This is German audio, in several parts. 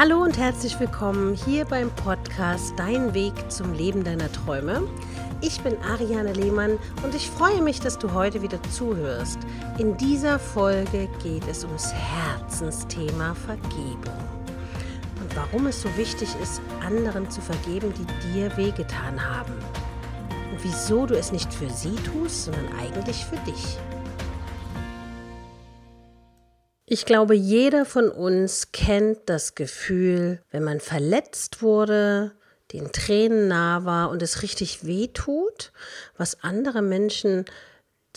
Hallo und herzlich willkommen hier beim Podcast Dein Weg zum Leben deiner Träume. Ich bin Ariane Lehmann und ich freue mich, dass du heute wieder zuhörst. In dieser Folge geht es ums Herzensthema Vergebung. Und warum es so wichtig ist, anderen zu vergeben, die dir wehgetan haben. Und wieso du es nicht für sie tust, sondern eigentlich für dich. Ich glaube, jeder von uns kennt das Gefühl, wenn man verletzt wurde, den Tränen nah war und es richtig weh tut, was andere Menschen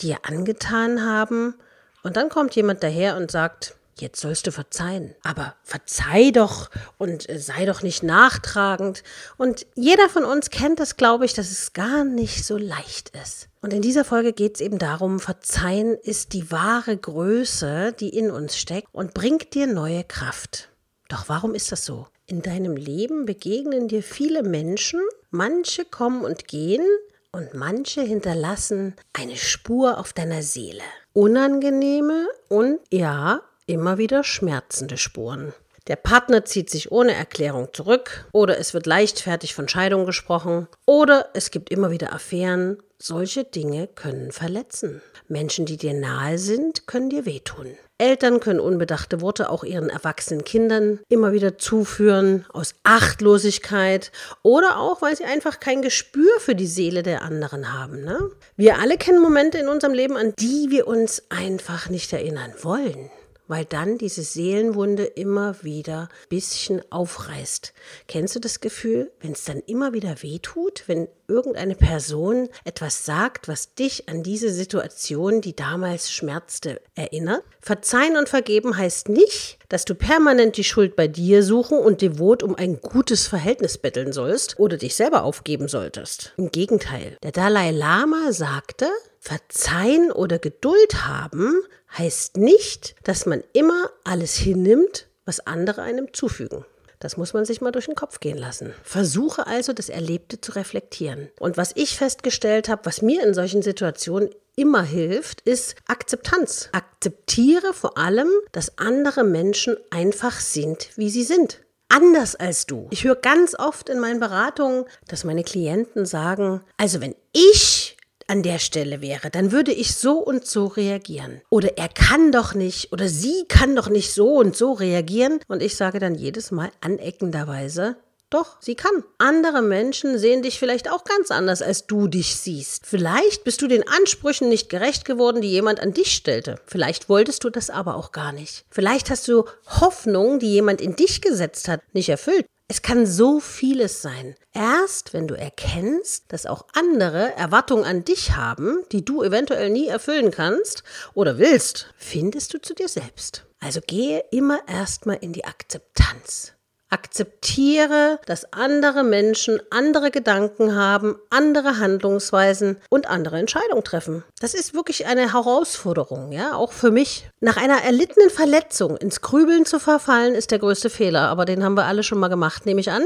dir angetan haben. Und dann kommt jemand daher und sagt, jetzt sollst du verzeihen. Aber verzeih doch und äh, sei doch nicht nachtragend. Und jeder von uns kennt das, glaube ich, dass es gar nicht so leicht ist. Und in dieser Folge geht es eben darum, Verzeihen ist die wahre Größe, die in uns steckt und bringt dir neue Kraft. Doch warum ist das so? In deinem Leben begegnen dir viele Menschen, manche kommen und gehen und manche hinterlassen eine Spur auf deiner Seele. Unangenehme und ja, immer wieder schmerzende Spuren. Der Partner zieht sich ohne Erklärung zurück oder es wird leichtfertig von Scheidung gesprochen oder es gibt immer wieder Affären. Solche Dinge können verletzen. Menschen, die dir nahe sind, können dir wehtun. Eltern können unbedachte Worte auch ihren erwachsenen Kindern immer wieder zuführen, aus Achtlosigkeit oder auch, weil sie einfach kein Gespür für die Seele der anderen haben. Ne? Wir alle kennen Momente in unserem Leben, an die wir uns einfach nicht erinnern wollen weil dann diese Seelenwunde immer wieder ein bisschen aufreißt. Kennst du das Gefühl, wenn es dann immer wieder wehtut, wenn irgendeine Person etwas sagt, was dich an diese Situation, die damals schmerzte, erinnert? Verzeihen und vergeben heißt nicht, dass du permanent die Schuld bei dir suchen und devot um ein gutes Verhältnis betteln sollst oder dich selber aufgeben solltest. Im Gegenteil, der Dalai Lama sagte, Verzeihen oder Geduld haben heißt nicht, dass man immer alles hinnimmt, was andere einem zufügen. Das muss man sich mal durch den Kopf gehen lassen. Versuche also, das Erlebte zu reflektieren. Und was ich festgestellt habe, was mir in solchen Situationen immer hilft, ist Akzeptanz. Akzeptiere vor allem, dass andere Menschen einfach sind, wie sie sind anders als du. Ich höre ganz oft in meinen Beratungen, dass meine Klienten sagen, also wenn ich an der Stelle wäre, dann würde ich so und so reagieren. Oder er kann doch nicht oder sie kann doch nicht so und so reagieren. Und ich sage dann jedes Mal aneckenderweise, doch, sie kann. Andere Menschen sehen dich vielleicht auch ganz anders, als du dich siehst. Vielleicht bist du den Ansprüchen nicht gerecht geworden, die jemand an dich stellte. Vielleicht wolltest du das aber auch gar nicht. Vielleicht hast du Hoffnungen, die jemand in dich gesetzt hat, nicht erfüllt. Es kann so vieles sein. Erst wenn du erkennst, dass auch andere Erwartungen an dich haben, die du eventuell nie erfüllen kannst oder willst, findest du zu dir selbst. Also gehe immer erstmal in die Akzeptanz. Akzeptiere, dass andere Menschen andere Gedanken haben, andere Handlungsweisen und andere Entscheidungen treffen. Das ist wirklich eine Herausforderung, ja, auch für mich. Nach einer erlittenen Verletzung ins Grübeln zu verfallen, ist der größte Fehler, aber den haben wir alle schon mal gemacht, nehme ich an.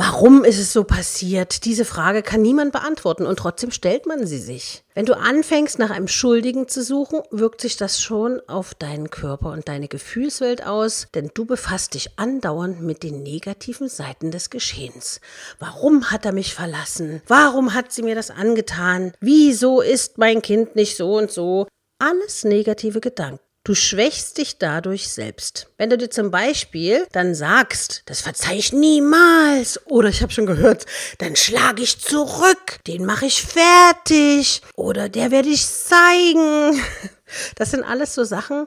Warum ist es so passiert? Diese Frage kann niemand beantworten und trotzdem stellt man sie sich. Wenn du anfängst, nach einem Schuldigen zu suchen, wirkt sich das schon auf deinen Körper und deine Gefühlswelt aus, denn du befasst dich andauernd mit den negativen Seiten des Geschehens. Warum hat er mich verlassen? Warum hat sie mir das angetan? Wieso ist mein Kind nicht so und so? Alles negative Gedanken. Du schwächst dich dadurch selbst. Wenn du dir zum Beispiel dann sagst, das verzeih ich niemals, oder ich habe schon gehört, dann schlage ich zurück, den mache ich fertig, oder der werde ich zeigen. Das sind alles so Sachen,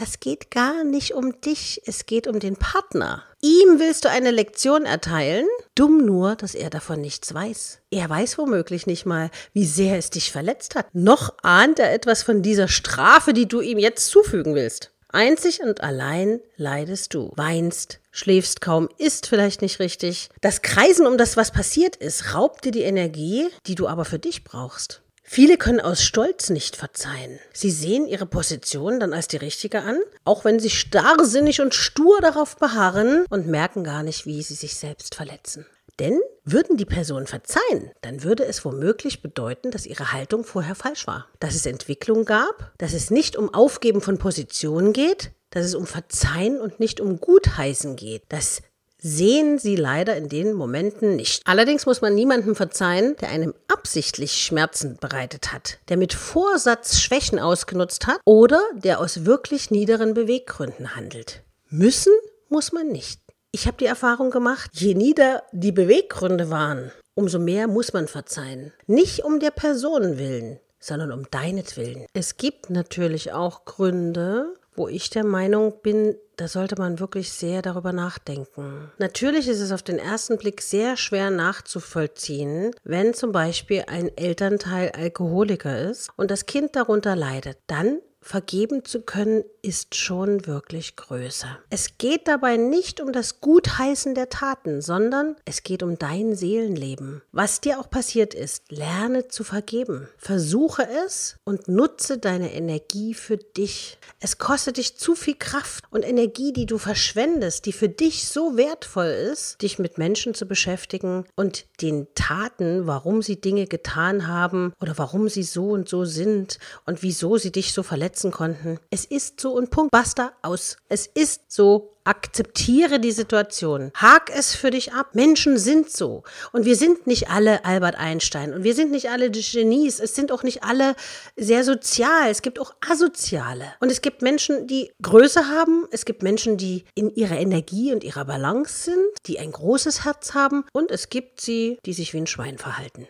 das geht gar nicht um dich, es geht um den Partner. Ihm willst du eine Lektion erteilen, dumm nur, dass er davon nichts weiß. Er weiß womöglich nicht mal, wie sehr es dich verletzt hat. Noch ahnt er etwas von dieser Strafe, die du ihm jetzt zufügen willst. Einzig und allein leidest du, weinst, schläfst kaum, isst vielleicht nicht richtig. Das Kreisen um das, was passiert ist, raubt dir die Energie, die du aber für dich brauchst. Viele können aus Stolz nicht verzeihen. Sie sehen ihre Position dann als die richtige an, auch wenn sie starrsinnig und stur darauf beharren und merken gar nicht, wie sie sich selbst verletzen. Denn würden die Personen verzeihen, dann würde es womöglich bedeuten, dass ihre Haltung vorher falsch war. Dass es Entwicklung gab, dass es nicht um Aufgeben von Positionen geht, dass es um Verzeihen und nicht um Gutheißen geht, dass sehen sie leider in den Momenten nicht. Allerdings muss man niemandem verzeihen, der einem absichtlich Schmerzen bereitet hat, der mit Vorsatz Schwächen ausgenutzt hat oder der aus wirklich niederen Beweggründen handelt. Müssen muss man nicht. Ich habe die Erfahrung gemacht, je nieder die Beweggründe waren, umso mehr muss man verzeihen. Nicht um der Person willen, sondern um deinetwillen. Es gibt natürlich auch Gründe, wo ich der Meinung bin, da sollte man wirklich sehr darüber nachdenken. Natürlich ist es auf den ersten Blick sehr schwer nachzuvollziehen, wenn zum Beispiel ein Elternteil Alkoholiker ist und das Kind darunter leidet. Dann vergeben zu können, ist schon wirklich größer. Es geht dabei nicht um das Gutheißen der Taten, sondern es geht um dein Seelenleben. Was dir auch passiert ist, lerne zu vergeben. Versuche es und nutze deine Energie für dich. Es kostet dich zu viel Kraft und Energie, die du verschwendest, die für dich so wertvoll ist, dich mit Menschen zu beschäftigen und den Taten, warum sie Dinge getan haben oder warum sie so und so sind und wieso sie dich so verletzen verletzen konnten. Es ist so und Punkt. Basta aus. Es ist so. Akzeptiere die Situation. Hak es für dich ab. Menschen sind so. Und wir sind nicht alle Albert Einstein. Und wir sind nicht alle Genies. Es sind auch nicht alle sehr sozial. Es gibt auch asoziale. Und es gibt Menschen, die Größe haben. Es gibt Menschen, die in ihrer Energie und ihrer Balance sind, die ein großes Herz haben. Und es gibt sie, die sich wie ein Schwein verhalten.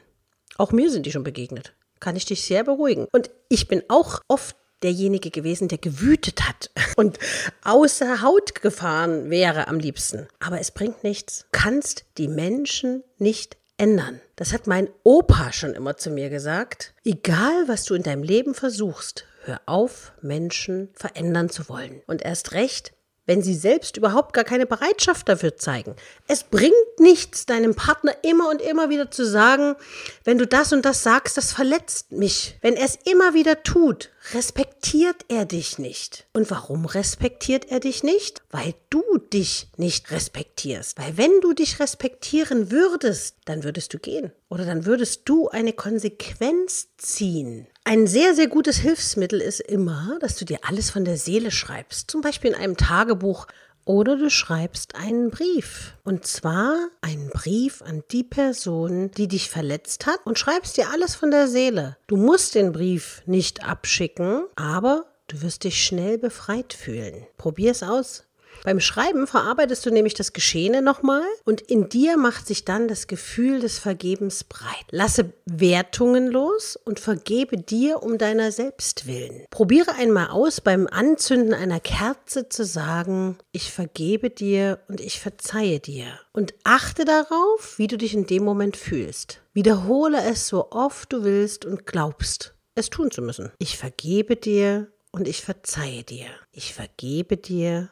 Auch mir sind die schon begegnet kann ich dich sehr beruhigen. Und ich bin auch oft derjenige gewesen, der gewütet hat und außer Haut gefahren wäre am liebsten. Aber es bringt nichts. Du kannst die Menschen nicht ändern. Das hat mein Opa schon immer zu mir gesagt. Egal, was du in deinem Leben versuchst, hör auf, Menschen verändern zu wollen. Und erst recht, wenn sie selbst überhaupt gar keine Bereitschaft dafür zeigen. Es bringt nichts, deinem Partner immer und immer wieder zu sagen, wenn du das und das sagst, das verletzt mich. Wenn er es immer wieder tut, respektiert er dich nicht. Und warum respektiert er dich nicht? Weil du dich nicht respektierst. Weil wenn du dich respektieren würdest, dann würdest du gehen. Oder dann würdest du eine Konsequenz ziehen. Ein sehr, sehr gutes Hilfsmittel ist immer, dass du dir alles von der Seele schreibst. Zum Beispiel in einem Tagebuch oder du schreibst einen Brief. Und zwar einen Brief an die Person, die dich verletzt hat und schreibst dir alles von der Seele. Du musst den Brief nicht abschicken, aber du wirst dich schnell befreit fühlen. Probier es aus. Beim Schreiben verarbeitest du nämlich das Geschehene nochmal und in dir macht sich dann das Gefühl des Vergebens breit. Lasse Wertungen los und vergebe dir um deiner selbst willen. Probiere einmal aus, beim Anzünden einer Kerze zu sagen, ich vergebe dir und ich verzeihe dir. Und achte darauf, wie du dich in dem Moment fühlst. Wiederhole es so oft du willst und glaubst, es tun zu müssen. Ich vergebe dir und ich verzeihe dir. Ich vergebe dir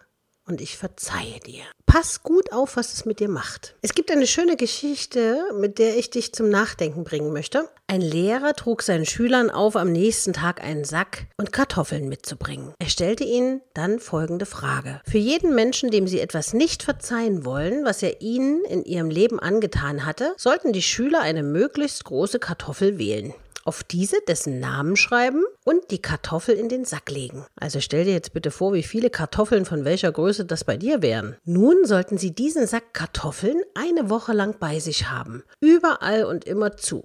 und ich verzeihe dir. Pass gut auf, was es mit dir macht. Es gibt eine schöne Geschichte, mit der ich dich zum Nachdenken bringen möchte. Ein Lehrer trug seinen Schülern auf, am nächsten Tag einen Sack und Kartoffeln mitzubringen. Er stellte ihnen dann folgende Frage. Für jeden Menschen, dem sie etwas nicht verzeihen wollen, was er ihnen in ihrem Leben angetan hatte, sollten die Schüler eine möglichst große Kartoffel wählen auf diese dessen Namen schreiben und die Kartoffel in den Sack legen. Also stell dir jetzt bitte vor, wie viele Kartoffeln von welcher Größe das bei dir wären. Nun sollten Sie diesen Sack Kartoffeln eine Woche lang bei sich haben. Überall und immer zu.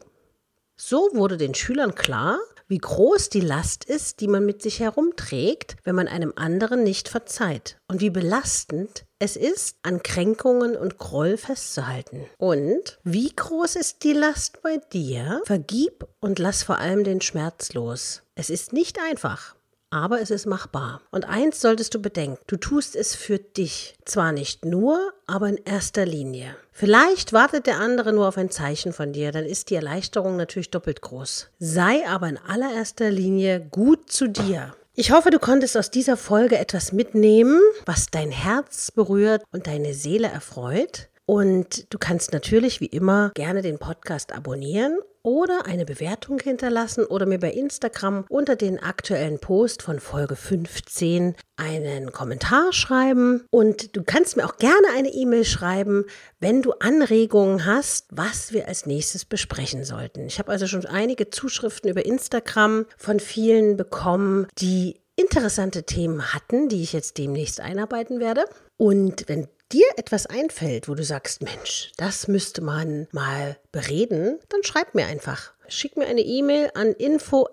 So wurde den Schülern klar, wie groß die Last ist, die man mit sich herumträgt, wenn man einem anderen nicht verzeiht und wie belastend es ist, an Kränkungen und Groll festzuhalten. Und wie groß ist die Last bei dir? Vergib und lass vor allem den Schmerz los. Es ist nicht einfach aber es ist machbar. Und eins solltest du bedenken, du tust es für dich. Zwar nicht nur, aber in erster Linie. Vielleicht wartet der andere nur auf ein Zeichen von dir, dann ist die Erleichterung natürlich doppelt groß. Sei aber in allererster Linie gut zu dir. Ich hoffe, du konntest aus dieser Folge etwas mitnehmen, was dein Herz berührt und deine Seele erfreut. Und du kannst natürlich wie immer gerne den Podcast abonnieren oder eine Bewertung hinterlassen oder mir bei Instagram unter den aktuellen Post von Folge 15 einen Kommentar schreiben. Und du kannst mir auch gerne eine E-Mail schreiben, wenn du Anregungen hast, was wir als nächstes besprechen sollten. Ich habe also schon einige Zuschriften über Instagram von vielen bekommen, die interessante Themen hatten, die ich jetzt demnächst einarbeiten werde. Und wenn dir etwas einfällt, wo du sagst, Mensch, das müsste man mal bereden, dann schreib mir einfach. Schick mir eine E-Mail an info@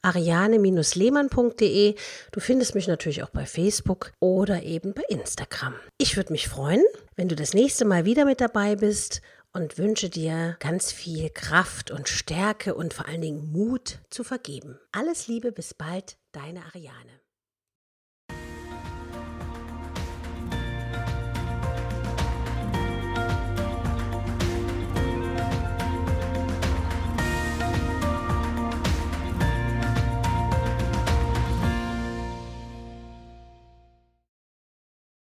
ariane-lehmann.de. Du findest mich natürlich auch bei Facebook oder eben bei Instagram. Ich würde mich freuen, wenn du das nächste Mal wieder mit dabei bist und wünsche dir ganz viel Kraft und Stärke und vor allen Dingen Mut zu vergeben. Alles Liebe, bis bald, deine Ariane.